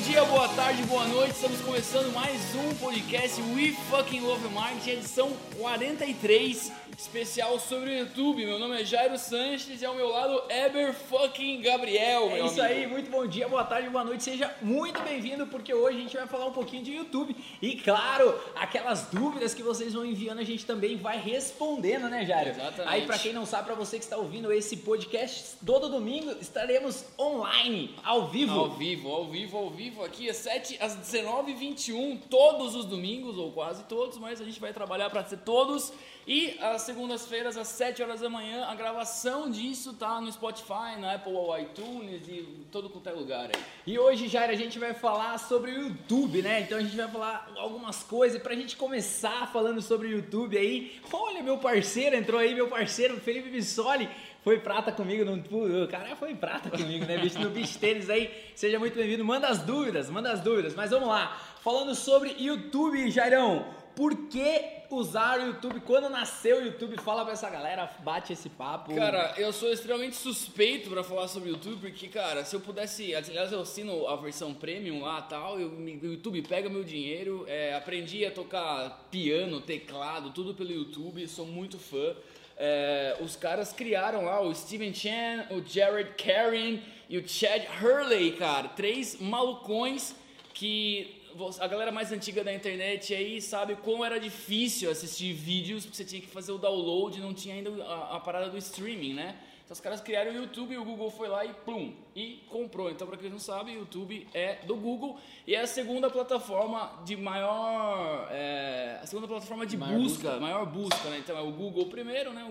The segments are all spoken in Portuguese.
dia, boa tarde, boa noite. Estamos começando mais um podcast We Fucking Love Marketing, edição 43 especial sobre o YouTube. Meu nome é Jairo Sanches e ao meu lado Eber fucking Gabriel. É isso amigo. aí, muito bom dia, boa tarde, boa noite, seja muito bem-vindo porque hoje a gente vai falar um pouquinho de YouTube e claro, aquelas dúvidas que vocês vão enviando a gente também vai respondendo, né, Jairo? Exatamente. Aí para quem não sabe, para você que está ouvindo esse podcast, todo domingo estaremos online, ao vivo. Ao vivo, ao vivo, ao vivo, aqui às 7 às 19h21, todos os domingos ou quase todos, mas a gente vai trabalhar para ser todos e às segundas-feiras, às 7 horas da manhã, a gravação disso tá no Spotify, na Apple iTunes e todo quanto é lugar aí. E hoje, Jair, a gente vai falar sobre o YouTube, né? Então a gente vai falar algumas coisas pra gente começar falando sobre o YouTube aí. Olha, meu parceiro, entrou aí, meu parceiro, Felipe Bissoli foi prata comigo, no, o cara foi prata comigo, né, bicho, no bicho tênis aí. Seja muito bem-vindo. Manda as dúvidas, manda as dúvidas. Mas vamos lá. Falando sobre YouTube, Jairão, por que usar o YouTube, quando nasceu o YouTube, fala pra essa galera, bate esse papo. Cara, eu sou extremamente suspeito para falar sobre o YouTube, porque, cara, se eu pudesse, aliás, eu assino a versão premium lá tal, o YouTube pega meu dinheiro, é, aprendi a tocar piano, teclado, tudo pelo YouTube, sou muito fã. É, os caras criaram lá o Steven Chan, o Jared Karen e o Chad Hurley, cara, três malucões que a galera mais antiga da internet aí sabe como era difícil assistir vídeos, porque você tinha que fazer o download, não tinha ainda a, a parada do streaming, né? Então os caras criaram o YouTube e o Google foi lá e plum, e comprou. Então, para quem não sabe, o YouTube é do Google e é a segunda plataforma de maior. É, a segunda plataforma de maior busca, busca, maior busca, né? Então é o Google primeiro, né?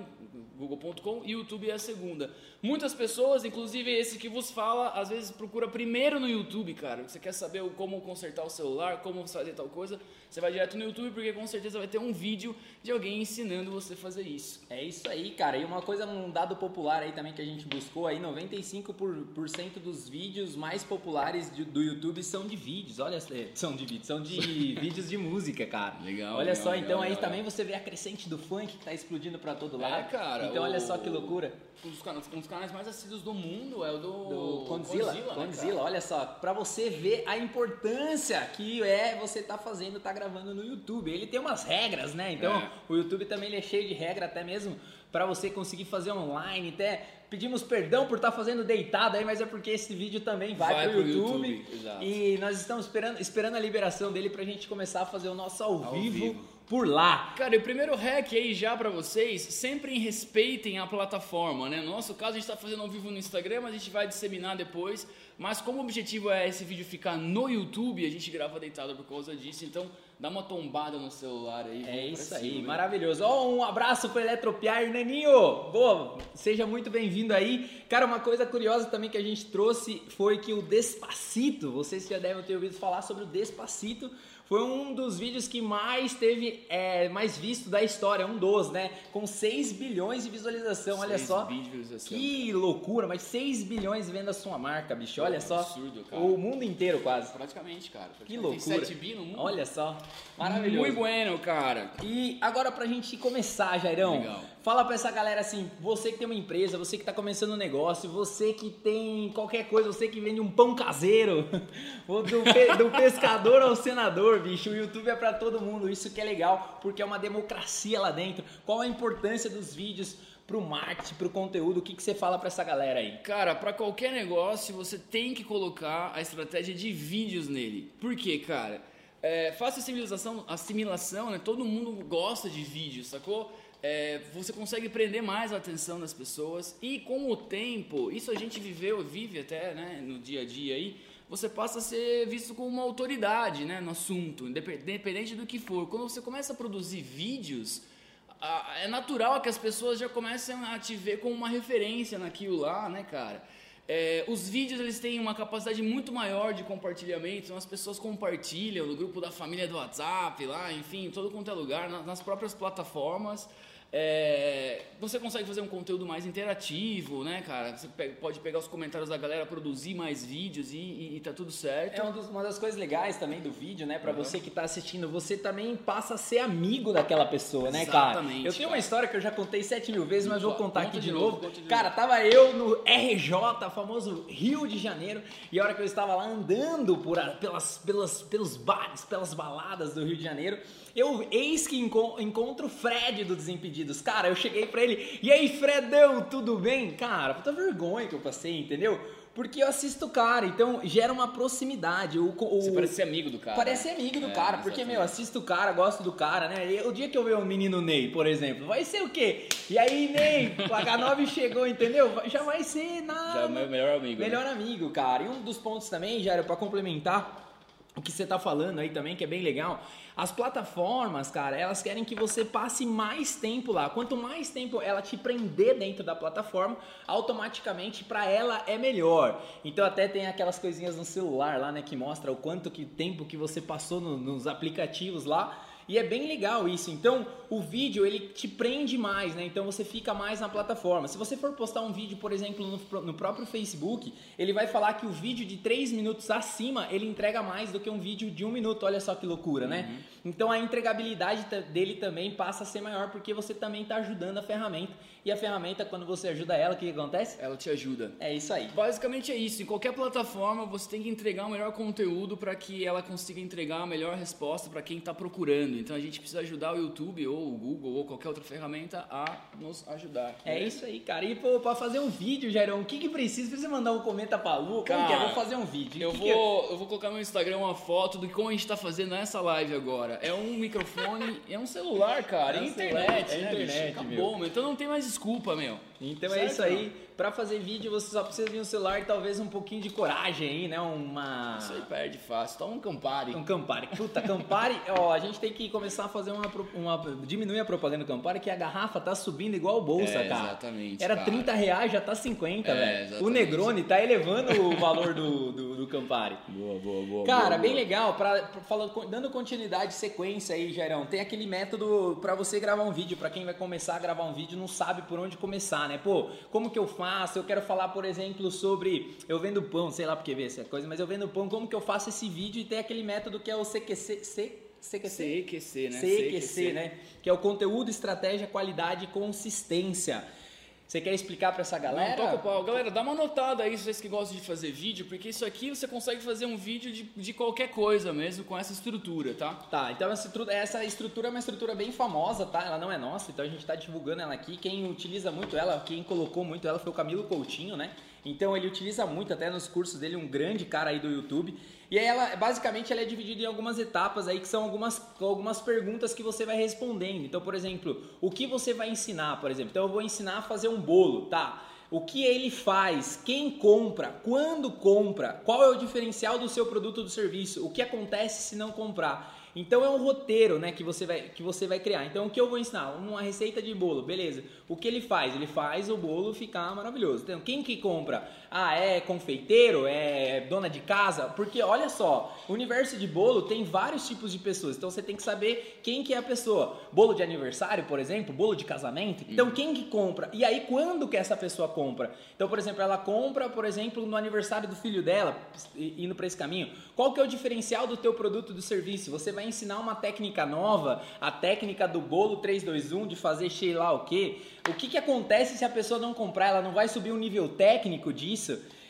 google.com e YouTube é a segunda. Muitas pessoas, inclusive esse que vos fala, às vezes procura primeiro no YouTube, cara. Você quer saber como consertar o celular, como fazer tal coisa, você vai direto no YouTube porque com certeza vai ter um vídeo de alguém ensinando você a fazer isso. É isso aí, cara. E uma coisa, um dado popular aí também que a gente buscou aí, 95% dos vídeos mais populares do YouTube são de vídeos. Olha, são de vídeos, são de vídeos de música, cara. Legal. Olha legal, só, legal, então legal, aí também você vê a crescente do funk que tá explodindo para todo lado. É, cara. Então o... olha só que loucura. Um dos, canais, um dos canais mais assíduos do mundo é o do, do Condzilla. Condzilla, né, olha só, para você ver a importância que é você tá fazendo, tá gravando no YouTube. Ele tem umas regras, né? Então, é. o YouTube também ele é cheio de regra até mesmo para você conseguir fazer online, até pedimos perdão por estar tá fazendo deitado aí, mas é porque esse vídeo também vai, vai pro, pro YouTube. YouTube e nós estamos esperando, esperando a liberação dele pra gente começar a fazer o nosso ao, ao vivo. vivo por lá. Cara, e o primeiro hack aí já para vocês, sempre respeitem a plataforma, né? No nosso caso, a gente está fazendo ao vivo no Instagram, mas a gente vai disseminar depois. Mas como o objetivo é esse vídeo ficar no YouTube, a gente grava deitado por causa disso. Então, dá uma tombada no celular aí. É isso aí, maravilhoso. Ó, um abraço pro Eletropiar, Neninho! Boa, seja muito bem-vindo aí. Cara, uma coisa curiosa também que a gente trouxe foi que o Despacito, vocês já devem ter ouvido falar sobre o Despacito, foi um dos vídeos que mais teve, é, mais visto da história, um dos, né? Com 6 bilhões de visualização, olha só. Visualização. Que loucura, mas 6 bilhões vendo a sua marca, bicho, olha só. Absurdo, cara. O mundo inteiro quase. Praticamente, cara. Praticamente. Que loucura. Tem 7 bi no mundo. Olha só. Maravilhoso. Muito bueno, cara. E agora pra gente começar, Jairão. Legal. Fala pra essa galera assim, você que tem uma empresa, você que tá começando um negócio, você que tem qualquer coisa, você que vende um pão caseiro, do, do pescador ao senador, bicho, o YouTube é para todo mundo, isso que é legal, porque é uma democracia lá dentro. Qual a importância dos vídeos pro marketing, pro conteúdo, o que, que você fala para essa galera aí? Cara, para qualquer negócio, você tem que colocar a estratégia de vídeos nele. Por quê, cara? É, fácil assimilação, assimilação, né? Todo mundo gosta de vídeo, sacou? É, você consegue prender mais a atenção das pessoas e com o tempo, isso a gente viveu, vive até né, no dia a dia aí, você passa a ser visto como uma autoridade né, no assunto, independente do que for. Quando você começa a produzir vídeos, é natural que as pessoas já comecem a te ver como uma referência naquilo lá, né, cara? É, os vídeos eles têm uma capacidade muito maior de compartilhamento, então as pessoas compartilham no grupo da família do WhatsApp, lá, enfim, todo quanto é lugar, nas próprias plataformas. É, você consegue fazer um conteúdo mais interativo, né, cara? Você pode pegar os comentários da galera, produzir mais vídeos e, e, e tá tudo certo. É uma, dos, uma, das coisas legais também do vídeo, né? Pra uhum. você que tá assistindo, você também passa a ser amigo daquela pessoa, né, cara? Exatamente. Eu tenho cara. uma história que eu já contei sete mil vezes, mas vou contar aqui de, de novo. cara, tava eu no RJ, famoso Rio de Janeiro, e a hora que eu estava lá andando por, pelas, pelas, pelos bares, pelas baladas do Rio de Janeiro, eu eis que encontro o Fred do Desimpedidos. Cara, eu cheguei pra ele, e aí, Fredão, tudo bem? Cara, puta vergonha que eu passei, entendeu? Porque eu assisto o cara, então gera uma proximidade. O, o, Você parece ser amigo do cara. Parece né? amigo do é, cara, porque, exatamente. meu, assisto o cara, gosto do cara, né? E o dia que eu ver o menino Ney, por exemplo, vai ser o quê? E aí, Ney, o H9 chegou, entendeu? Já vai ser nada. Já é meu melhor amigo. Melhor né? amigo, cara. E um dos pontos também, Jairo, para complementar o que você tá falando aí também, que é bem legal, as plataformas, cara, elas querem que você passe mais tempo lá. Quanto mais tempo ela te prender dentro da plataforma, automaticamente para ela é melhor. Então até tem aquelas coisinhas no celular lá, né, que mostra o quanto que tempo que você passou no, nos aplicativos lá. E é bem legal isso. Então, o vídeo ele te prende mais, né? Então você fica mais na plataforma. Se você for postar um vídeo, por exemplo, no, no próprio Facebook, ele vai falar que o vídeo de 3 minutos acima ele entrega mais do que um vídeo de 1 minuto. Olha só que loucura, né? uhum. né? Então a entregabilidade dele também passa a ser maior porque você também está ajudando a ferramenta. E a ferramenta, quando você ajuda ela, o que acontece? Ela te ajuda. É isso aí. Basicamente é isso. Em qualquer plataforma, você tem que entregar o melhor conteúdo para que ela consiga entregar a melhor resposta para quem está procurando. Então a gente precisa ajudar o YouTube ou o Google ou qualquer outra ferramenta a nos ajudar. É isso aí, cara. E para fazer um vídeo, Jairão, o que, que precisa? Precisa mandar um comenta pra Lu? Cara, como que é? Vou fazer um vídeo. Eu, que vou, que eu vou colocar no Instagram uma foto do como a gente está fazendo essa live agora. É um microfone, é um celular, cara. É, é internet, é né, internet, Acabou, meu. Então não tem mais desculpa, meu. Então é isso aí. Para fazer vídeo você só precisa de um celular e talvez um pouquinho de coragem aí, né? Uma. Isso aí perde fácil. Toma um Campari. Um Campari. Puta, Campari, ó, a gente tem que começar a fazer uma. uma diminuir a propaganda do Campari, que a garrafa tá subindo igual bolsa, é, cara. Exatamente. Era cara. 30 reais, já tá 50, é, velho. O Negroni tá elevando o valor do, do, do, Campari. Boa, boa, boa. Cara, boa, bem boa. legal. Pra, pra, falando, dando continuidade, sequência aí, Jairão. Tem aquele método para você gravar um vídeo. para quem vai começar a gravar um vídeo, não sabe por onde começar, né? Pô, como que eu faço? Eu quero falar, por exemplo, sobre eu vendo pão, sei lá porque ver essa coisa, mas eu vendo pão, como que eu faço esse vídeo e tem aquele método que é o CQC, C, CQC? CQC, né? CQC, CQC, né? Que é o conteúdo, estratégia, qualidade e consistência. Você quer explicar para essa galera? Não, toca o pau. Galera, dá uma notada aí, vocês que gostam de fazer vídeo, porque isso aqui você consegue fazer um vídeo de, de qualquer coisa mesmo com essa estrutura, tá? Tá, então essa estrutura, essa estrutura é uma estrutura bem famosa, tá? Ela não é nossa, então a gente está divulgando ela aqui. Quem utiliza muito ela, quem colocou muito ela foi o Camilo Coutinho, né? Então ele utiliza muito até nos cursos dele, um grande cara aí do YouTube. E aí ela, basicamente, ela é dividida em algumas etapas aí, que são algumas, algumas perguntas que você vai respondendo. Então, por exemplo, o que você vai ensinar, por exemplo? Então eu vou ensinar a fazer um bolo, tá? O que ele faz, quem compra, quando compra, qual é o diferencial do seu produto ou do serviço, o que acontece se não comprar. Então é um roteiro, né, que você vai que você vai criar. Então o que eu vou ensinar? Uma receita de bolo, beleza? O que ele faz? Ele faz o bolo ficar maravilhoso. Então quem que compra? Ah, é confeiteiro? É dona de casa? Porque olha só, o universo de bolo tem vários tipos de pessoas. Então você tem que saber quem que é a pessoa. Bolo de aniversário, por exemplo, bolo de casamento. Então quem que compra? E aí quando que essa pessoa compra? Então, por exemplo, ela compra, por exemplo, no aniversário do filho dela, indo para esse caminho. Qual que é o diferencial do teu produto do serviço? Você vai ensinar uma técnica nova, a técnica do bolo 321 de fazer sei lá o quê. O que, que acontece se a pessoa não comprar? Ela não vai subir um nível técnico disso?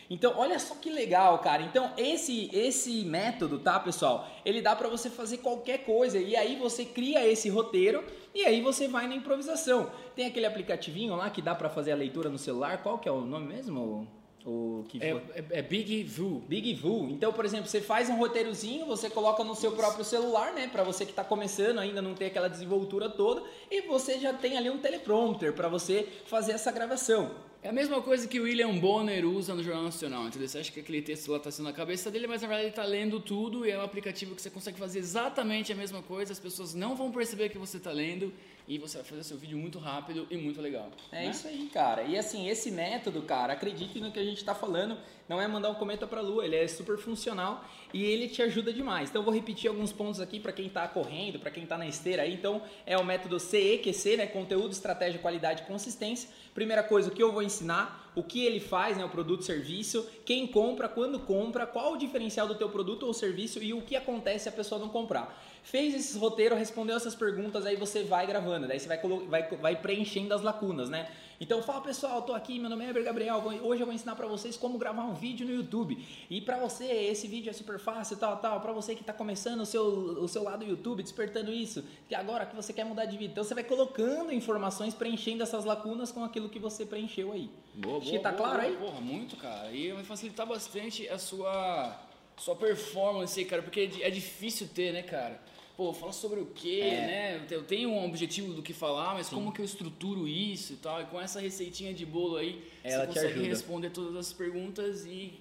Então, olha só que legal, cara. Então, esse esse método, tá, pessoal? Ele dá para você fazer qualquer coisa e aí você cria esse roteiro e aí você vai na improvisação. Tem aquele aplicativinho lá que dá para fazer a leitura no celular. Qual que é o nome mesmo? O que é, é, é, Big Voo. Big Voo. Então, por exemplo, você faz um roteirozinho, você coloca no seu próprio celular, né? Para você que está começando, ainda não tem aquela desenvoltura toda, e você já tem ali um teleprompter para você fazer essa gravação. É a mesma coisa que o William Bonner usa no Jornal Nacional, entendeu? Você acha que aquele texto lá está sendo na cabeça dele, mas na verdade ele está lendo tudo e é um aplicativo que você consegue fazer exatamente a mesma coisa, as pessoas não vão perceber que você está lendo e você vai fazer seu vídeo muito rápido e muito legal. É né? isso aí, cara. E assim, esse método, cara, acredite no que a gente está falando, não é mandar um cometa para a lua, ele é super funcional e ele te ajuda demais. Então eu vou repetir alguns pontos aqui para quem está correndo, para quem está na esteira aí. Então é o método CEQC, né? Conteúdo, estratégia, qualidade e consistência. Primeira coisa, o que eu vou ensinar, o que ele faz, né? O produto, serviço, quem compra, quando compra, qual o diferencial do teu produto ou serviço e o que acontece se a pessoa não comprar. Fez esse roteiro, respondeu essas perguntas, aí você vai gravando, daí você vai, vai, vai preenchendo as lacunas, né? Então fala pessoal, tô aqui, meu nome é Eber Gabriel, hoje eu vou ensinar para vocês como gravar um vídeo no YouTube. E para você, esse vídeo é super fácil, tal, tal, para você que tá começando o seu, o seu lado YouTube, despertando isso, que agora que você quer mudar de vida. Então você vai colocando informações, preenchendo essas lacunas com aquilo que você preencheu aí. Boa, Acho boa, que tá boa, claro boa, aí? Porra, muito, cara. E vai facilitar bastante a sua, sua performance aí, cara, porque é é difícil ter, né, cara? Pô, fala sobre o quê, É. né? Eu tenho um objetivo do que falar, mas como que eu estruturo isso e tal? E com essa receitinha de bolo aí, Ela você consegue ajuda. responder todas as perguntas e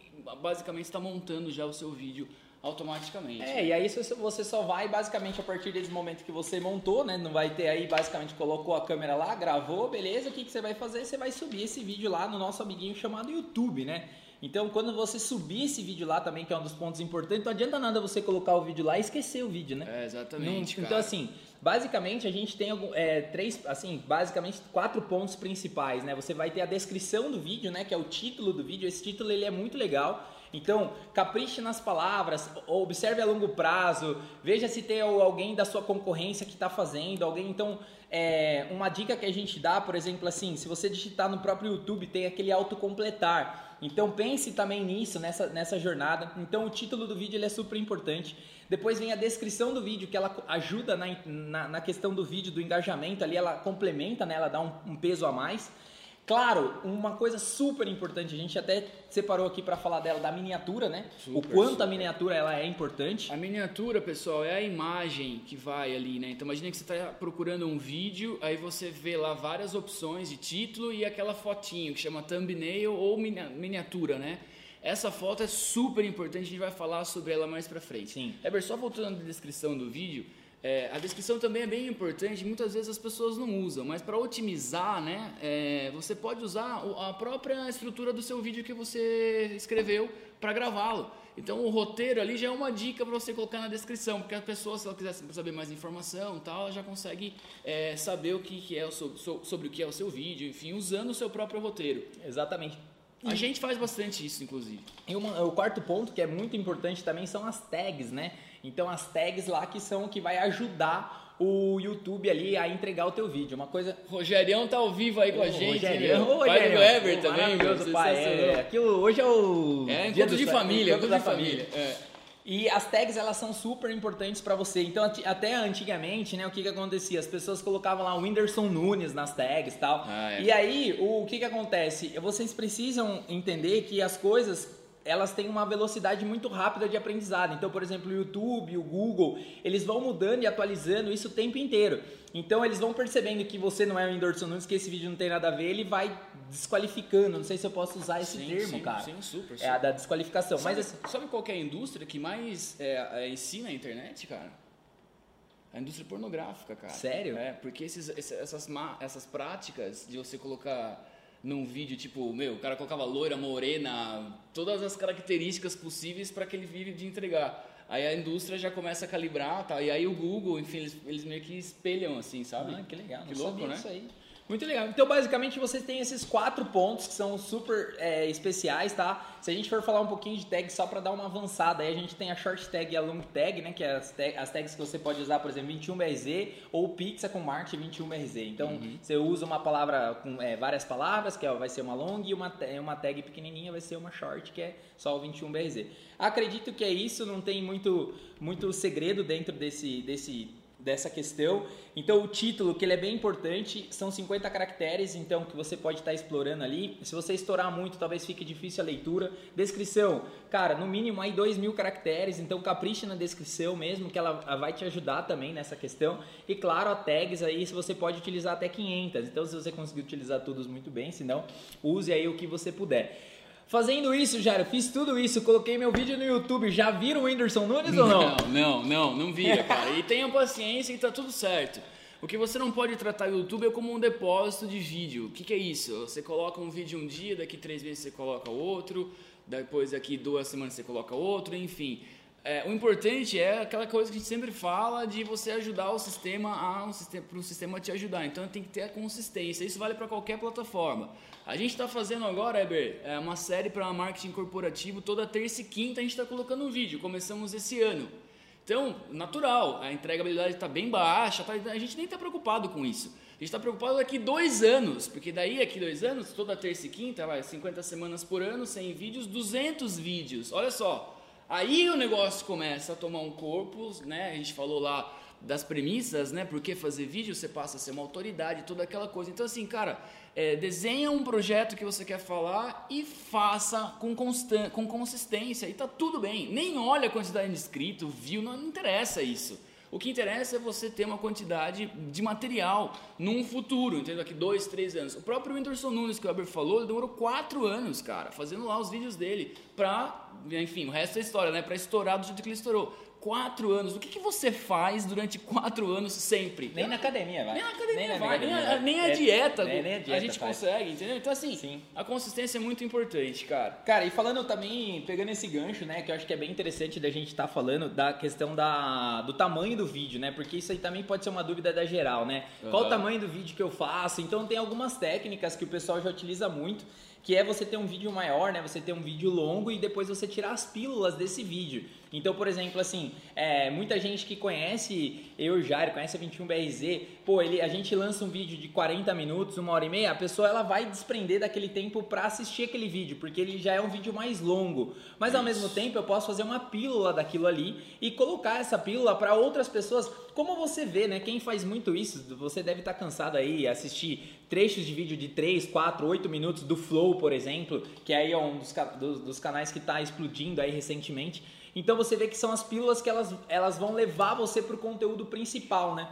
basicamente está montando já o seu vídeo automaticamente. É, e aí você- você só vai basicamente a partir desse momento que você montou, né? Não vai ter aí, basicamente colocou a câmera lá, gravou, beleza? O que, que você vai fazer? Você vai subir esse vídeo lá no nosso amiguinho chamado YouTube, né? Então, quando você subir esse vídeo lá também, que é um dos pontos importantes, não adianta nada você colocar o vídeo lá e esquecer o vídeo, né? É, exatamente, Não-. Então, assim, basicamente a gente tem algum- é, três, assim, basicamente quatro pontos principais, né? Você vai ter a descrição do vídeo, né? Que é o título do vídeo. Esse título ele é muito legal. Então, capriche nas palavras, observe a longo prazo, veja se tem al- alguém da sua concorrência que está fazendo, alguém. Então, é, uma dica que a gente dá, por exemplo, assim, se você digitar no próprio YouTube, tem aquele autocompletar. Então pense também nisso, nessa, nessa jornada. Então o título do vídeo ele é super importante. Depois vem a descrição do vídeo, que ela ajuda na, na, na questão do vídeo, do engajamento ali, ela complementa, né? ela dá um, um peso a mais. Claro, uma coisa super importante, a gente até separou aqui para falar dela, da miniatura, né? o Super, quanto a super. miniatura ela é importante. A miniatura, pessoal, é a imagem que vai ali, né? Então imagina que você está procurando um vídeo, aí você vê lá várias opções de título e aquela fotinho que chama thumbnail ou minia- miniatura, né? Essa foto é super importante, a gente vai falar sobre ela mais pra frente. Sim. Eber, só voltando à descrição do vídeo, é, a descrição também é bem importante, muitas vezes as pessoas não usam, mas para otimizar, né, é, você pode usar a própria estrutura do seu vídeo que você escreveu para gravá-lo. Então o roteiro ali já é uma dica para você colocar na descrição, porque a pessoa, se ela quiser saber mais informação, tal, ela já consegue é, saber o que, que é o seu- so- sobre o que é o seu vídeo, enfim, usando o seu próprio roteiro. Exatamente. A gente faz bastante isso, inclusive. E uma- o quarto ponto que é muito importante também são as tags, né? Então as tags lá que são o que vai ajudar o YouTube ali a entregar o teu vídeo. Uma coisa Rogerião tá ao vivo aí com a gente, Rogerião, meu. ô, pai do Rogerião. Ever também, meu. pai. É, aquilo, hoje é o É, dia encontro de família, encontro encontro de família. É. E as tags elas são super importantes para você. Então até antigamente, né, o que que acontecia? As pessoas colocavam lá o Whindersson Nunes nas tags e tal. Ah, é. E aí o que que acontece? Vocês precisam entender que as coisas elas têm uma velocidade muito rápida de aprendizado. Então, por exemplo, o YouTube, o Google, eles vão mudando e atualizando isso o tempo inteiro. Então, eles vão percebendo que você não é o Whindersson Nunes, que esse vídeo não tem nada a ver, ele vai desqualificando. Não sei se eu posso usar esse Sim, termo, sim, cara. sim, super, É a super. da desqualificação. Sabe, Mas assim, sabe qual é a indústria que mais é, é, ensina a internet, cara? A indústria pornográfica, cara. Sério? É, porque esses, esse- essas, essas práticas de você colocar num vídeo, tipo, meu, o cara colocava loira, morena, todas as características possíveis para aquele vídeo de entregar. Aí a indústria já começa a calibrar, tá? E aí o Google, enfim, eles, eles meio que espelham, assim, sabe? Ah, que legal. Que louco, né? disso aí. Muito legal. Então, basicamente, você tem esses quatro pontos que são super é, especiais, tá? Se a gente for falar um pouquinho de tag só para dar uma avançada, aí a gente tem a short tag e a long tag, né? Que é as, tag- as tags que você pode usar, por exemplo, 21BRZ ou Pizza com marketing 21BRZ. Então, Uhum. você usa uma palavra com é, várias palavras, que é, vai ser uma long, e uma, uma tag pequenininha vai ser uma short, que é só o 21BRZ. Acredito que é isso, não tem muito, muito segredo dentro desse, desse dessa questão. Então o título, que ele é bem importante, são 50 caracteres, então que você pode estar explorando ali. Se você estourar muito, talvez fique difícil a leitura. Descrição, cara, no mínimo aí 2 mil caracteres, então capriche na descrição mesmo, que ela vai te ajudar também nessa questão. E claro, a tags aí, se você pode utilizar até 500. Então se você conseguir utilizar todos muito bem, senão use aí o que você puder. Fazendo isso, Jairo, fiz tudo isso, coloquei meu vídeo no YouTube. Já viram o Whindersson Nunes ou não? Não, não, não, não vira, cara. E tenha paciência e tá tudo certo. O que você não pode tratar o YouTube é como um depósito de vídeo. O que, que é isso? Você coloca um vídeo um dia, daqui três meses você coloca outro, depois daqui duas semanas você coloca outro, enfim. É, o importante é aquela coisa que a gente sempre fala de você ajudar o sistema a um sistema para o sistema te ajudar. Então tem que ter a consistência. Isso vale para qualquer plataforma. A gente está fazendo agora, Eber, é uma série para marketing corporativo. Toda terça e quinta a gente está colocando um vídeo. Começamos esse ano. Então, natural, a entregabilidade está bem baixa. Tá, a gente nem está preocupado com isso. A gente está preocupado daqui dois anos, porque daí aqui dois anos, toda terça e quinta, vai 50 semanas por ano, 100 vídeos, 200 vídeos. Olha só, Aí o negócio começa a tomar um corpo, né? A gente falou lá das premissas, né? Por que fazer vídeo? Você passa a ser uma autoridade, toda aquela coisa. Então, assim, cara, é, desenha um projeto que você quer falar e faça com, constan com consistência. E tá tudo bem. Nem olha a quantidade de inscrito, não, não interessa isso. O que interessa é você ter uma quantidade de material num futuro, entendeu? Daqui dois, três anos. O próprio Whindersson Nunes, que o Weber falou, ele demorou quatro anos, cara, fazendo lá os vídeos dele pra, enfim, o resto é história, né? Pra estourar do jeito que ele estourou quatro anos. O que, que você faz durante quatro anos sempre? Nem na academia, vai. Nem na academia, nem vai. academia, nem, a, nem a é, dieta, nem, nem a, dieta a gente faz. consegue, entendeu? Então, assim, Sim. a consistência é muito importante, cara. Cara, e falando também, pegando esse gancho, né, que eu acho que é bem interessante da gente estar falando da questão da, do tamanho do vídeo, né, porque isso aí também pode ser uma dúvida da geral, né? Qual o tamanho do vídeo que eu faço? Então tem algumas técnicas que o pessoal já utiliza muito, que é você ter um vídeo maior, né, você ter um vídeo longo e depois você tirar as pílulas desse vídeo. Então, por exemplo, assim, é, muita gente que conhece eu e o Jair, conhece a 21BRZ, pô, ele, a gente lança um vídeo de 40 minutos, uma hora e meia, a pessoa ela vai desprender daquele tempo para assistir aquele vídeo, porque ele já é um vídeo mais longo. Mas ao mesmo tempo eu posso fazer uma pílula daquilo ali e colocar essa pílula para outras pessoas. Como você vê, né? Quem faz muito isso, você deve estar cansado aí assistir trechos de vídeo de 3, 4, 8 minutos do Flow, por exemplo, que aí é um dos, dos- dos canais que está explodindo aí recentemente. Então você vê que são as pílulas que elas, elas vão levar você para o conteúdo principal, né?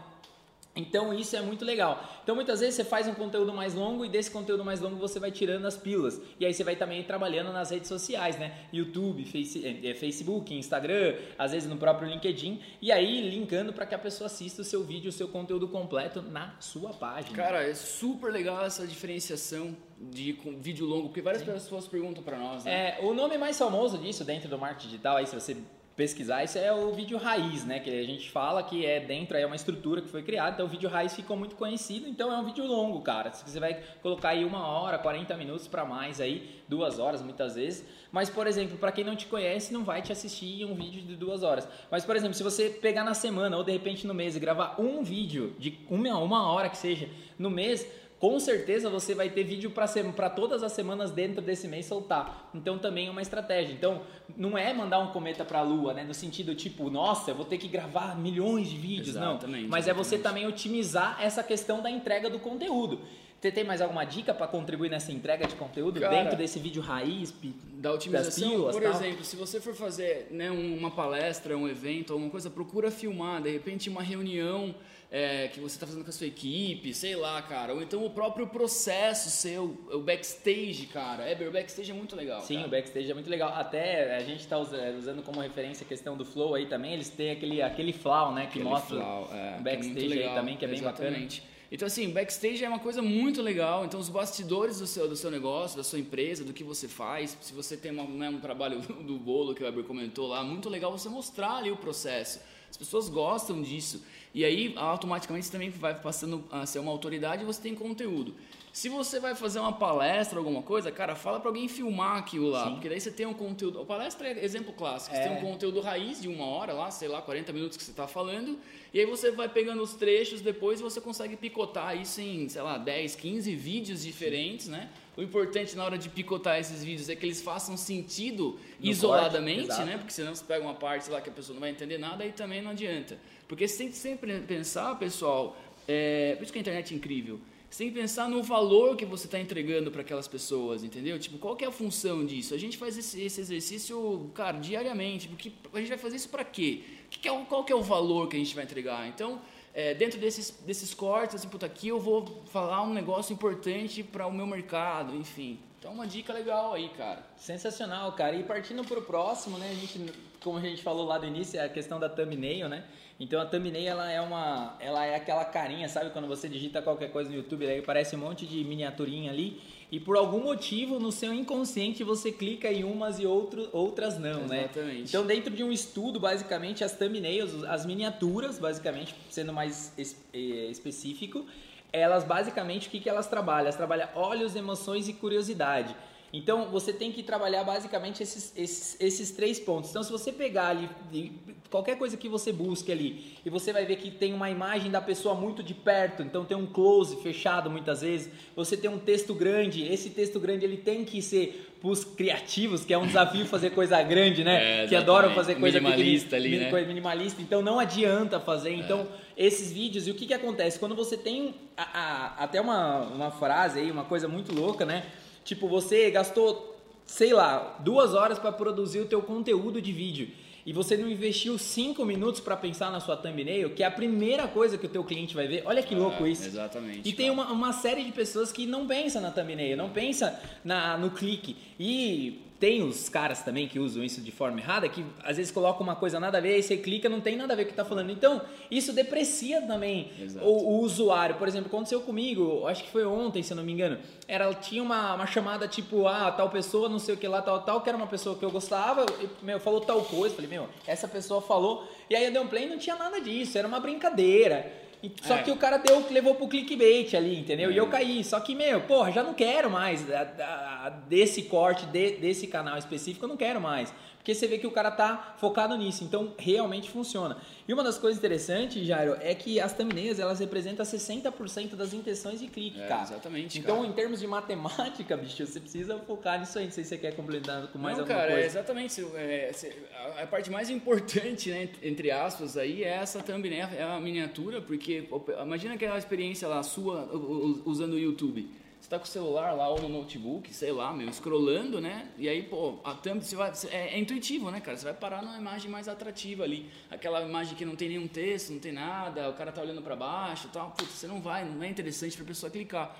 Então isso é muito legal. Então muitas vezes você faz um conteúdo mais longo e desse conteúdo mais longo você vai tirando as pílulas. E aí você vai também trabalhando nas redes sociais, né? YouTube, Face, eh, eh, Facebook, Instagram, às vezes no próprio LinkedIn. E aí linkando para que a pessoa assista o seu vídeo, o seu conteúdo completo na sua página. Cara, é super legal essa diferenciação de vídeo longo, porque várias pessoas perguntam pra nós, né? É, o nome mais famoso disso dentro do marketing digital, aí se você pesquisar, isso é o vídeo raiz, né? Que a gente fala que é dentro, aí é uma estrutura que foi criada, então o vídeo raiz ficou muito conhecido, então é um vídeo longo, cara. Você vai colocar aí uma hora, 40 minutos para mais aí, duas horas muitas vezes. Mas, por exemplo, para quem não te conhece, não vai te assistir um vídeo de duas horas. Mas, por exemplo, se você pegar na semana ou de repente no mês e gravar um vídeo de uma, uma hora que seja no mês, com certeza você vai ter vídeo para todas as semanas dentro desse mês soltar. Então também é uma estratégia. Então não é mandar um cometa para a lua, né? No sentido tipo, nossa, eu vou ter que gravar milhões de vídeos, Exatamente, não. Mas é você exatamente. também otimizar essa questão da entrega do conteúdo. Você tem mais alguma dica para contribuir nessa entrega de conteúdo Cara, dentro desse vídeo raiz? Da otimização, pílulas, por tal? exemplo, se você for fazer né, um- uma palestra, um evento, alguma coisa, procura filmar, de repente uma reunião é, que você está fazendo com a sua equipe, sei lá, cara, ou então o próprio processo seu, o backstage, cara. É, o backstage é muito legal. Sim, cara. o backstage é muito legal. Até a gente está usando como referência a questão do flow aí também. Eles têm aquele, aquele flow, né? Que Aquele mostra flow, é, o é muito backstage aí legal, também, que é bem bacana. exatamente. Então, assim, backstage é uma coisa muito legal. Então, os bastidores do seu, do seu negócio, da sua empresa, do que você faz. Se você tem uma, né, um trabalho do bolo que o Weber comentou lá, muito legal você mostrar ali o processo. As pessoas gostam disso. E aí, automaticamente, você também vai passando a ser uma autoridade e você tem conteúdo. Se você vai fazer uma palestra, alguma coisa, cara, fala para alguém filmar aquilo lá, Sim. porque daí você tem um conteúdo. A palestra é exemplo clássico. Você É. tem um conteúdo raiz de uma hora lá, sei lá, 40 minutos que você está falando, e aí você vai pegando os trechos depois e você consegue picotar isso em, sei lá, 10, 15 vídeos diferentes, né? O importante na hora de picotar esses vídeos é que eles façam sentido No isoladamente, corte, né? Porque senão você pega uma parte lá que a pessoa não vai entender nada, aí também não adianta. Porque você tem que sempre pensar, pessoal, é, por isso que a internet é incrível. Você tem que pensar no valor que você está entregando para aquelas pessoas, entendeu? Tipo, qual é a função disso? A gente faz esse, esse exercício, cara, diariamente. Porque a gente vai fazer isso para quê? Que que é qual que é o valor que a gente vai entregar? Então, é, dentro desses, desses cortes, assim, puta, aqui eu vou falar um negócio importante para o meu mercado, enfim. Então, uma dica legal aí, cara. Sensacional, cara. E partindo pro próximo, né? A gente, como a gente falou lá do início, é a questão da thumbnail, né? Então a thumbnail ela é uma, ela é aquela carinha, sabe? Quando você digita qualquer coisa no YouTube, aí aparece um monte de miniaturinha ali e por algum motivo no seu inconsciente você clica em umas e outro, outras não, né? Exatamente. Então dentro de um estudo, basicamente as thumbnails, as miniaturas, basicamente sendo mais eh, específico, elas basicamente o que, que elas trabalham? Elas trabalham olhos, emoções e curiosidade. Então você tem que trabalhar basicamente esses, esses, esses três pontos. Então se você pegar ali qualquer coisa que você busque ali e você vai ver que tem uma imagem da pessoa muito de perto, então tem um close fechado muitas vezes, você tem um texto grande, esse texto grande ele tem que ser pros criativos, que é um desafio fazer coisa grande, né? É, que adoram fazer coisa Minimalista ali, né? minimalista, então não adianta fazer. Então, esses vídeos, e o que, que acontece? Quando você tem a- a- até uma, uma frase aí, uma coisa muito louca, né? Tipo, você gastou, sei lá, duas horas para produzir o teu conteúdo de vídeo. E você não investiu cinco minutos para pensar na sua thumbnail, que é a primeira coisa que o teu cliente vai ver. Olha que louco É, isso. Exatamente. E tem uma, uma série de pessoas que não pensa na thumbnail, não pensa na, no clique. E tem os caras também que usam isso de forma errada, que às vezes colocam uma coisa nada a ver, aí você clica, não tem nada a ver com o que tá falando. Então, isso deprecia também o, o usuário. Por exemplo, aconteceu comigo, acho que foi ontem, se eu não me engano. Era, tinha uma, uma chamada tipo, ah, tal pessoa, não sei o que lá, tal, tal, que era uma pessoa que eu gostava, e, meu, falou tal coisa. Falei, meu, essa pessoa falou. E aí eu dei um play e não tinha nada disso, era uma brincadeira. E- Só É. que o cara deu, levou pro clickbait ali, entendeu? E eu caí. Só que, meu, porra, já não quero mais da- da- desse corte, de- desse canal específico, eu não quero mais. Porque você vê que o cara tá focado nisso. Então, realmente funciona. E uma das coisas interessantes, Jairo, é que as thumbnails, elas representam 60% das intenções de clique, É, cara. exatamente, Então, cara. em termos de matemática, bicho, você precisa focar nisso aí. Não sei se você quer complementar com mais não, alguma cara, é coisa. exatamente. se- é, a, parte mais importante, né, entre aspas, aí é essa thumbnail, é a miniatura, porque imagina aquela experiência lá sua usando o YouTube. Você tá com o celular lá ou no notebook, sei lá, meu, scrollando, né? E aí, pô, a thumb você vai, é, é intuitivo, né, cara? Você vai parar numa imagem mais atrativa ali. Aquela imagem que não tem nenhum texto, não tem nada, o cara tá olhando para baixo e tal. Putz, você não vai, não é interessante pra pessoa clicar.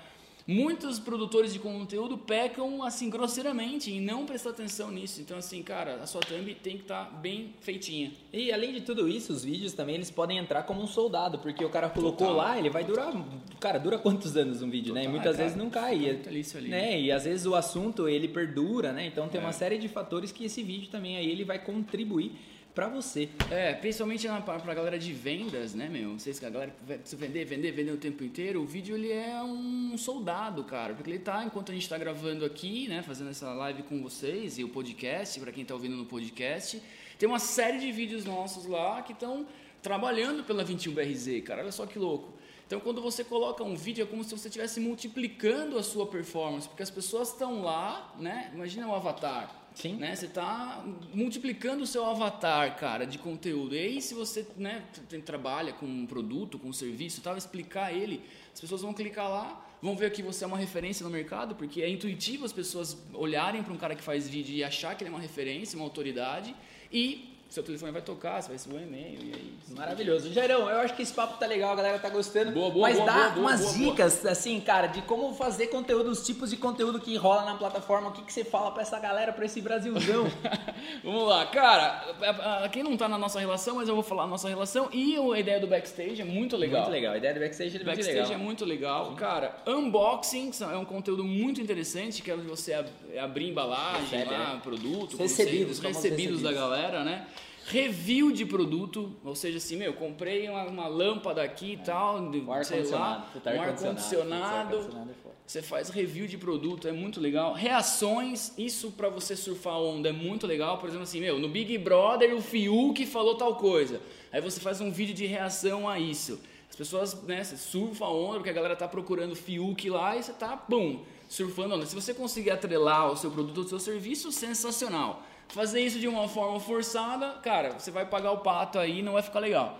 Muitos produtores de conteúdo pecam assim grosseiramente em não prestar atenção nisso. Então assim, cara, a sua thumb tem que estar bem feitinha. E além de tudo isso, os vídeos também eles podem entrar como um soldado, porque o cara colocou Total. lá, ele vai durar. Cara, dura quantos anos um vídeo, né? E Total, muitas cara. vezes não cai. E, ali. né? e às vezes o assunto ele perdura, né? Então tem uma É. série de fatores que esse vídeo também aí ele vai contribuir pra você. É, principalmente na, pra, galera de vendas, né, meu? Vocês que a galera precisa vender, vender, vender o tempo inteiro, o vídeo ele é um soldado, cara. Porque ele tá, enquanto a gente tá gravando aqui, né, fazendo essa live com vocês e o podcast, pra quem tá ouvindo no podcast, tem uma série de vídeos nossos lá que estão trabalhando pela 21BRZ, cara. Olha só que louco. Então, quando você coloca um vídeo, é como se você estivesse multiplicando a sua performance, porque as pessoas estão lá, né? Imagina o avatar. Sim. Né? Você está multiplicando o seu avatar, cara, de conteúdo. E aí, se você né, trabalha com um produto, com um serviço, tal, explicar ele, as pessoas vão clicar lá, vão ver que você é uma referência no mercado, porque é intuitivo as pessoas olharem para um cara que faz vídeo e achar que ele é uma referência, uma autoridade, e seu telefone vai tocar, você vai receber um e-mail, e aí... Maravilhoso. Jairão, eu acho que esse papo tá legal, a galera tá gostando. Boa, boa, mas boa, dá boa, umas boa, dicas, assim, cara, de como fazer conteúdo, os tipos de conteúdo que rola na plataforma. O que, que você fala pra essa galera, pra esse Brasilzão? Vamos lá, cara, a- a- quem não tá na nossa relação, mas eu vou falar a nossa relação, e a ideia do backstage é muito legal. Muito legal. A ideia do backstage é muito Backstage legal. é muito legal. Cara, unboxing é um conteúdo muito interessante, que é onde você ab- abrir embalagem, Recebe, lá, né? produto, Os recebidos, famosos recebidos da recebidos. galera, né? Review de produto, ou seja, assim, meu, comprei uma, uma lâmpada aqui e tal, ar sei lá, condicionado. um ar condicionado. é Você faz review de produto, é muito legal. Reações, isso pra você surfar onda é muito legal. Por exemplo, assim, meu, no Big Brother o Fiuk falou tal coisa. Aí você faz um vídeo de reação a isso. As pessoas, né, você surfa a onda porque a galera tá procurando Fiuk lá e você tá, bum, surfando onda. Se você conseguir atrelar o seu produto ou o seu serviço, sensacional. Fazer isso de uma forma forçada, cara, você vai pagar o pato aí e não vai ficar legal.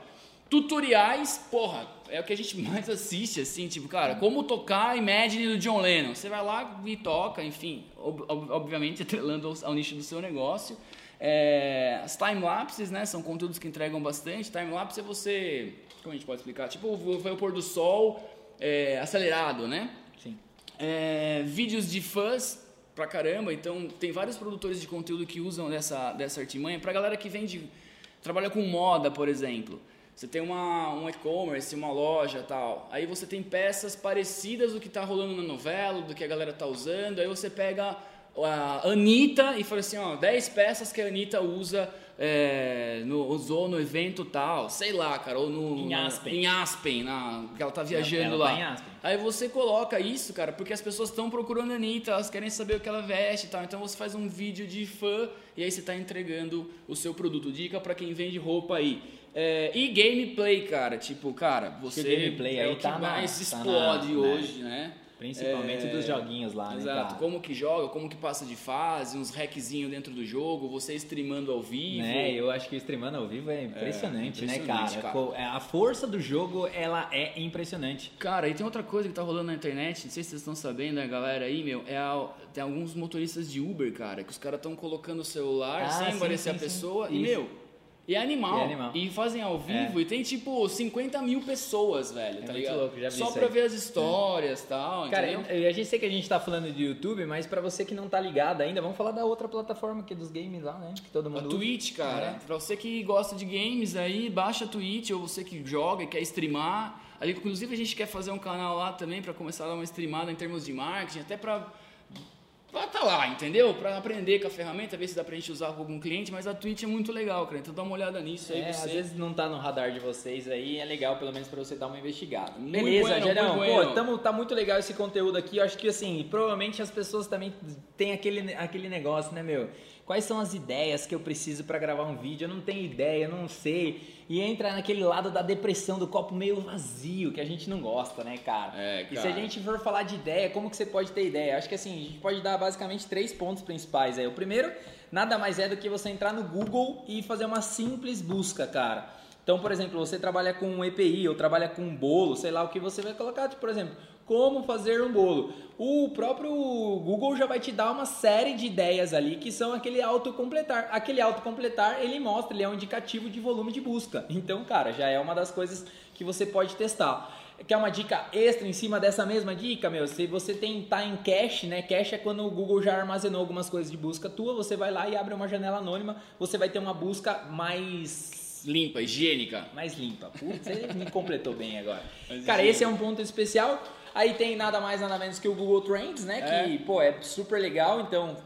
Tutoriais, porra, é o que a gente mais assiste, assim, tipo, cara, como tocar Imagine do John Lennon. Você vai lá e toca, enfim, ob obviamente atrelando ao, ao, nicho do seu negócio. É, as time-lapses, né, são conteúdos que entregam bastante. Time-lapse é você, como a gente pode explicar? Tipo, foi o pôr do sol é, acelerado, né? Sim. É, vídeos de fãs pra caramba, então tem vários produtores de conteúdo que usam dessa, dessa artimanha. Pra galera que vende, trabalha com moda, por exemplo. Você tem uma, um e-commerce, uma loja tal. Aí você tem peças parecidas do que está rolando na novela, do que a galera tá usando. Aí você pega a Anitta e fala assim, ó, 10 peças que a Anitta usa, é, no, usou no evento tal, sei lá, cara, ou no... Em Aspen. Na, em Aspen, na, que ela tá viajando ela lá. Tá em Aspen. Aí você coloca isso, cara, porque as pessoas estão procurando a Anitta, elas querem saber o que ela veste e tal. Então você faz um vídeo de fã e aí você está entregando o seu produto. Dica para quem vende roupa aí. É, e gameplay, cara, tipo, cara, você o gameplay é aí o que tá mais na, explode tá na, hoje, né? né? Principalmente É, dos joguinhos lá, né, Exato, cara? como que joga, como que passa de fase, uns hackzinhos dentro do jogo, você streamando ao vivo. Né, eu acho que streamando ao vivo é impressionante, né, impressionante, cara? cara. Co- é, A força do jogo, ela é impressionante. Cara, e tem outra coisa que tá rolando na internet, não sei se vocês estão sabendo, a galera aí, meu, é a- tem alguns motoristas de Uber, cara, que os caras estão colocando o celular Ah, sem sim, aparecer sim, a sim. pessoa e, meu, e é animal. E é animal. E fazem ao vivo e tem tipo 50 mil pessoas, velho, tá muito ligado? louco, já vi Só pra aí. ver as histórias e tal, Cara, entendeu? eu- a gente sei que a gente tá falando de YouTube, mas pra você que não tá ligado ainda, vamos falar da outra plataforma aqui dos games lá, né? Que todo A mundo usa. Twitch, cara, É. pra você que gosta de games aí, baixa a Twitch, ou você que joga e quer streamar. Ali, inclusive, a gente quer fazer um canal lá também pra começar a dar uma streamada em termos de marketing, até pra. Pra tá lá, entendeu? Pra aprender com a ferramenta, ver se dá pra gente usar com algum cliente, mas a Twitch é muito legal, cara. Então dá uma olhada nisso aí, É, você. às vezes não tá no radar de vocês aí, é legal pelo menos pra você dar uma investigada. Muito Beleza, bueno, Gerão. muito Pô, bueno. tamo, tá muito legal esse conteúdo aqui. Eu acho que assim, provavelmente as pessoas também têm aquele, aquele negócio, né, meu? Quais são as ideias que eu preciso pra gravar um vídeo? Eu não tenho ideia, eu não sei. E entra naquele lado da depressão, do copo meio vazio, que a gente não gosta, né, cara? É, E se a cara. gente for falar de ideia, como que você pode ter ideia? Acho que assim, a gente pode dar basicamente três pontos principais aí. O primeiro, nada mais é do que você entrar no Google e fazer uma simples busca, cara. Então, por exemplo, você trabalha com um EPI ou trabalha com um bolo, sei lá o que você vai colocar, tipo, por exemplo, como fazer um bolo. O próprio Google já vai te dar uma série de ideias ali que são aquele autocompletar. Aquele autocompletar, ele mostra, ele é um indicativo de volume de busca. Então, cara, já é uma das coisas que você pode testar. Quer uma dica extra em cima dessa mesma dica, meu? Se você tem tá em cache, né? Cache é quando o Google já armazenou algumas coisas de busca tua, você vai lá e abre uma janela anônima, você vai ter uma busca mais Limpa, higiênica. mais limpa. Putz, você me completou bem agora. Mas Cara, esse é um ponto especial. Aí tem nada mais nada menos que o Google Trends, né? Que, pô, é super legal, então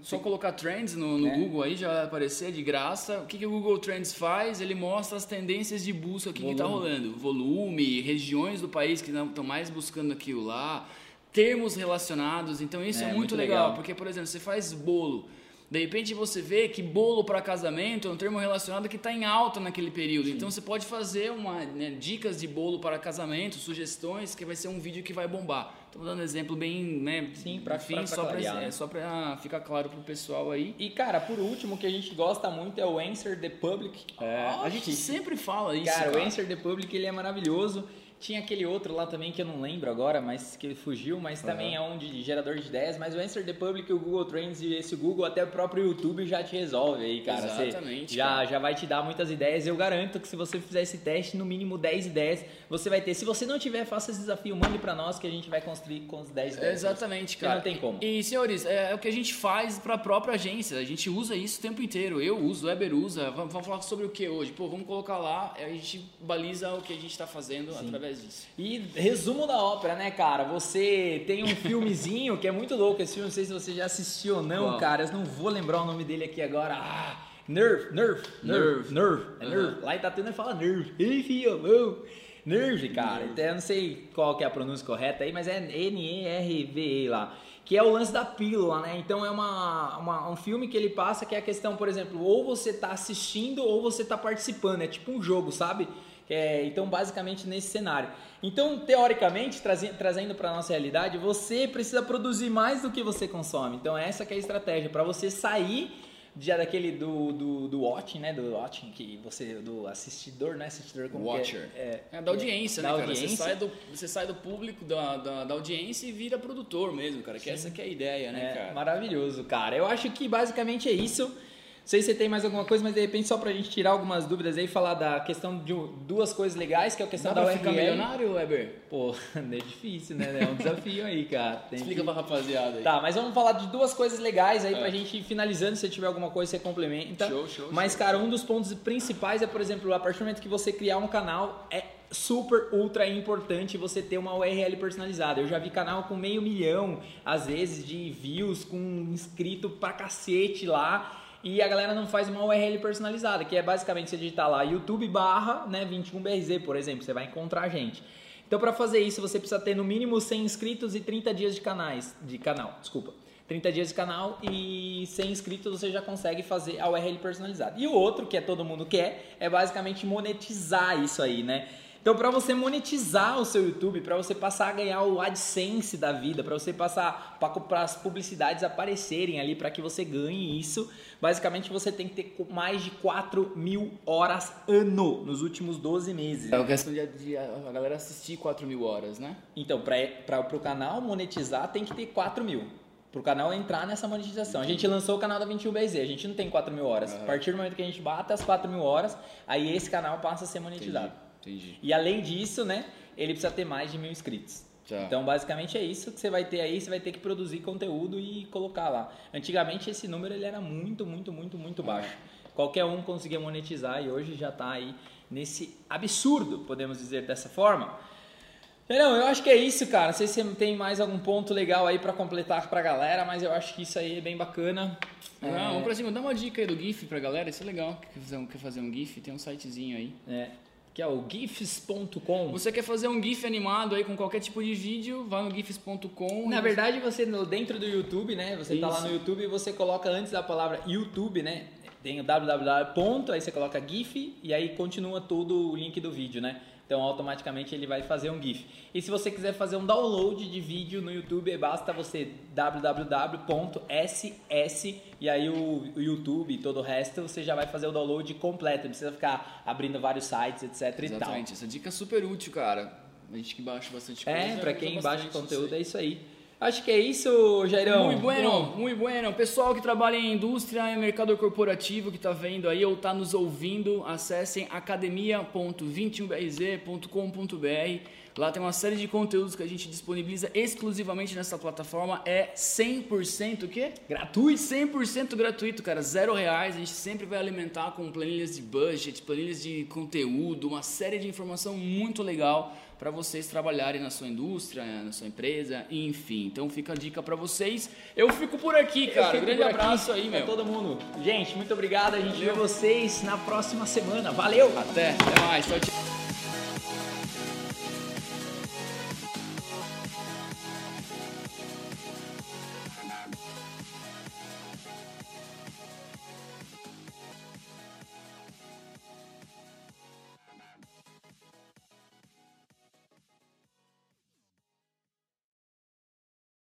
Só colocar Trends no, no É. Google aí já vai aparecer de graça. O que, que o Google Trends faz? Ele mostra as tendências de busca, o que está rolando. Volume, regiões do país que estão mais buscando aquilo lá, termos relacionados. Então isso É, é, muito muito, legal, legal. porque, por exemplo, você faz bolo. De repente você vê que bolo para casamento é um termo relacionado que está em alta naquele período. Então você pode fazer uma, né, dicas de bolo para casamento, sugestões, que vai ser um vídeo que vai bombar. Estou dando um exemplo bem, né? Sim, pra- enfim, pra- pra só para né? é, só para ficar claro pro pessoal aí. E cara, por último, o que a gente gosta muito é o Answer the Public. É, a gente sempre fala isso, Cara, cara. o Answer the Public ele é maravilhoso. Tinha aquele outro lá também que eu não lembro agora, mas que fugiu, mas também é um de gerador de ideias. Mas o Answer the Public, o Google Trends e esse Google, até o próprio YouTube já te resolve aí, cara. Você Exatamente, Já, cara. já vai te dar muitas ideias. Eu garanto que se você fizer esse teste, no mínimo 10 ideias você vai ter. Se você não tiver, faça esse desafio, mande pra nós que a gente vai construir com os 10 ideias. Exatamente, cara. não tem como. E, senhores, é, é o que a gente faz para a própria agência. A gente usa isso o tempo inteiro. Eu uso, o Weber usa. Vamos, vamos falar sobre o que hoje? Pô, vamos colocar lá, a gente baliza o que a gente está fazendo através disso. E resumo da ópera, né, cara? Você tem um filmezinho que é muito louco. Esse filme, não sei se você já assistiu ou não, Qual? cara. Eu não vou lembrar o nome dele aqui agora. Ah, Nerve, nerve, nerve, Nerve. nerve, é Uhum. nerve. Lá em Itatuna fala nerve. Ei, filho. Nerve, cara. Então, eu não sei qual que é a pronúncia correta aí, mas é N-E-R-V-E lá. Que é o lance da pílula, né? Então é uma, uma- um filme que ele passa que é a questão, por exemplo, ou você tá assistindo ou você tá participando. É tipo um jogo, sabe? É, então, basicamente nesse cenário. Então, teoricamente, trazi- trazendo para nossa realidade, você precisa produzir mais do que você consome. Então, essa que é a estratégia para você sair já daquele do, do, do watching, né? Do watching que você do assistidor, né? Assistidor como que Watcher. é? É da audiência, da né, cara? audiência. Você sai, do, você sai do público, da, da, da audiência e vira produtor mesmo, cara. Que essa que é a ideia, né, É, cara? maravilhoso, cara. Eu acho que basicamente é isso. Não sei se você tem mais alguma coisa, mas de repente só pra gente tirar algumas dúvidas aí, falar da questão de duas coisas legais, que é a questão Dá da pra ficar milionário, Weber? Pô, é difícil, né? É um desafio aí, cara. Tem Explica que- pra rapaziada aí. Tá, mas vamos falar de duas coisas legais aí É. pra gente ir finalizando. Se tiver alguma coisa, você complementa. Show, show, Mas, show. cara, um dos pontos principais é, por exemplo, a partir do momento que você criar um canal, é super, ultra importante você ter uma URL personalizada. Eu já vi canal com meio milhão, às vezes, de views, com inscrito pra cacete lá. E a galera não faz uma URL personalizada, que é basicamente você digitar lá YouTube barra né, 21BRZ, por exemplo, você vai encontrar a gente. Então, para fazer isso, você precisa ter no mínimo 100 inscritos e 30 dias de canais, de canal, desculpa. 30 dias de canal e 100 inscritos você já consegue fazer a URL personalizada. E o outro, que é todo mundo quer, é basicamente monetizar isso aí, né? Então, para você monetizar o seu YouTube, para você passar a ganhar o AdSense da vida, para você passar para as publicidades aparecerem ali, para que você ganhe isso, basicamente você tem que ter mais de 4 mil horas ano nos últimos 12 meses. É a questão de, de a galera assistir 4 mil horas, né? Então, para o canal monetizar, tem que ter 4 mil. Para o canal entrar nessa monetização. A gente lançou o canal da 21BZ, a gente não tem 4 mil horas. A partir do momento que a gente bata as 4 mil horas, aí esse canal passa a ser monetizado. Entendi. E além disso, né, ele precisa ter mais de mil inscritos. Tá. Então, basicamente é isso que você vai ter aí. Você vai ter que produzir conteúdo e colocar lá. Antigamente, esse número ele era muito, muito, muito, muito baixo. Qualquer um conseguia monetizar e hoje já está aí nesse absurdo, podemos dizer dessa forma. Não, eu acho que é isso, cara. Não sei se tem mais algum ponto legal aí pra completar pra galera, mas eu acho que isso aí é bem bacana. Não, É, vamos pra cima. Dá uma dica aí do GIF pra galera, isso é legal. Quer fazer um, quer fazer um GIF? Tem um sitezinho aí. é, que é o gifs.com. Você quer fazer um GIF animado aí com qualquer tipo de vídeo, vai no gifs.com. Na verdade, você no- dentro do YouTube, né? Você tá lá Isso. no YouTube e você coloca antes da palavra YouTube, né? Tem o www. aí você coloca GIF e aí continua todo o link do vídeo, né? Então automaticamente ele vai fazer um GIF. E se você quiser fazer um download de vídeo no YouTube, basta você www.ss e aí o, o YouTube e todo o resto você já vai fazer o download completo. Não precisa ficar abrindo vários sites, etc. Exatamente, essa dica é super útil, cara. A gente que baixa bastante coisa. É, pra usa quem baixa conteúdo é isso aí. Acho que é isso, Jairão. Muito bueno, Bom, muito bueno. Pessoal que trabalha em indústria e mercado corporativo que tá vendo aí ou tá nos ouvindo, acessem academia.21brz.com.br. Lá tem uma série de conteúdos que a gente disponibiliza exclusivamente nessa plataforma. É 100% o quê? gratuito. 100% gratuito, cara, zero reais. A gente sempre vai alimentar com planilhas de budget, planilhas de conteúdo, uma série de informação muito legal para vocês trabalharem na sua indústria, na sua empresa, enfim. Então fica a dica para vocês. Eu fico por aqui, cara. fico Grande aqui abraço aí, pra meu. todo mundo. Gente, muito obrigado. A gente vê vocês na próxima semana. Valeu! Até, até mais. Tchau, tchau.